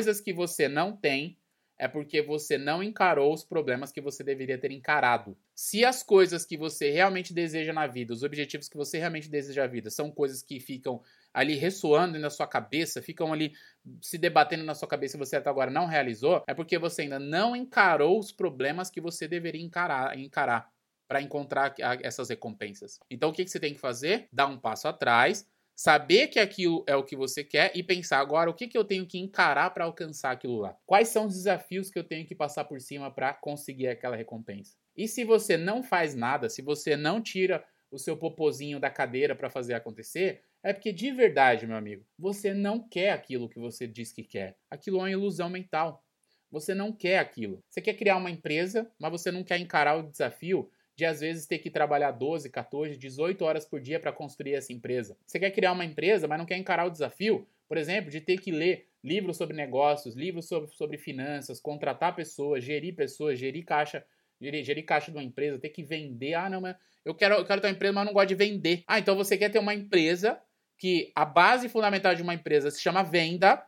coisas que você não tem, é porque você não encarou os problemas que você deveria ter encarado. Se as coisas que você realmente deseja na vida, os objetivos que você realmente deseja na vida, são coisas que ficam ali ressoando na sua cabeça, ficam ali se debatendo na sua cabeça e você até agora não realizou, é porque você ainda não encarou os problemas que você deveria encarar, encarar para encontrar essas recompensas. Então o que, você tem que fazer? Dar um passo atrás, saber que aquilo é o que você quer e pensar agora o que, que eu tenho que encarar para alcançar aquilo lá. Quais são os desafios que eu tenho que passar por cima para conseguir aquela recompensa? E se você não faz nada, se você não tira o seu popozinho da cadeira para fazer acontecer, é porque de verdade, meu amigo, você não quer aquilo que você diz que quer. Aquilo é uma ilusão mental. Você não quer aquilo. Você quer criar uma empresa, mas você não quer encarar o desafio de às vezes ter que trabalhar 12, 14, 18 horas por dia para construir essa empresa. Você quer criar uma empresa, mas não quer encarar o desafio, por exemplo, de ter que ler livros sobre negócios, livros sobre, sobre finanças, contratar pessoas, gerir pessoas, gerir caixa, gerir, gerir caixa de uma empresa, ter que vender. Ah, não, mas eu quero, eu quero ter uma empresa, mas não gosto de vender. Ah, então você quer ter uma empresa que a base fundamental de uma empresa se chama venda,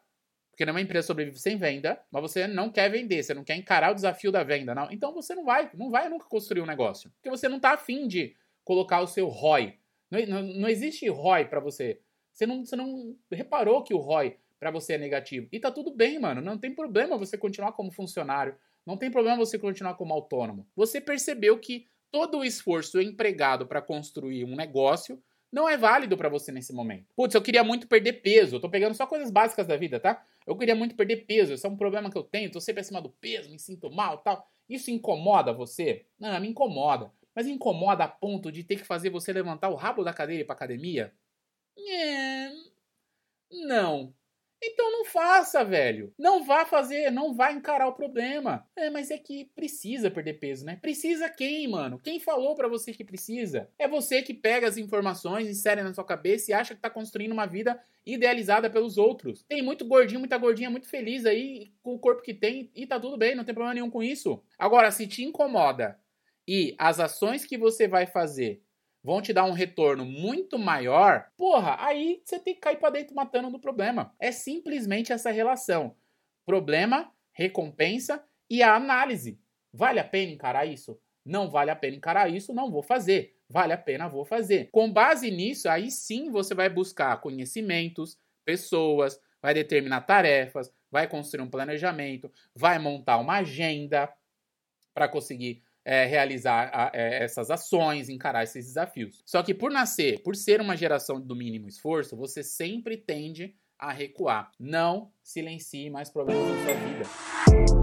porque nenhuma empresa sobrevive sem venda, mas você não quer vender, você não quer encarar o desafio da venda, não. Então você não vai, não vai nunca construir um negócio. Porque você não está afim de colocar o seu ROI. Não, não, não existe ROI para você. Você não, você não reparou que o ROI para você é negativo. E tá tudo bem, mano. Não tem problema você continuar como funcionário. Não tem problema você continuar como autônomo. Você percebeu que todo o esforço empregado para construir um negócio não é válido para você nesse momento. Putz, eu queria muito perder peso. Eu tô pegando só coisas básicas da vida, tá? Eu queria muito perder peso. Esse é um problema que eu tenho. Tô sempre acima do peso, me sinto mal tal. Isso incomoda você? Não, me incomoda. Mas incomoda a ponto de ter que fazer você levantar o rabo da cadeira e ir pra academia? É... Não. Faça, velho. Não vá fazer, não vá encarar o problema. É, mas é que precisa perder peso, né? Precisa quem, mano? Quem falou para você que precisa? É você que pega as informações, insere na sua cabeça e acha que tá construindo uma vida idealizada pelos outros. Tem muito gordinho, muita gordinha muito feliz aí com o corpo que tem e tá tudo bem, não tem problema nenhum com isso. Agora, se te incomoda e as ações que você vai fazer vão te dar um retorno muito maior, porra, aí você tem que cair para dentro matando do problema. É simplesmente essa relação. Problema, recompensa e a análise. Vale a pena encarar isso? Não vale a pena encarar isso, não vou fazer. Vale a pena, vou fazer. Com base nisso, aí sim você vai buscar conhecimentos, pessoas, vai determinar tarefas, vai construir um planejamento, vai montar uma agenda para conseguir é, realizar a, é, essas ações, encarar esses desafios. Só que por nascer, por ser uma geração do mínimo esforço, você sempre tende a recuar. Não silencie mais problemas na sua vida.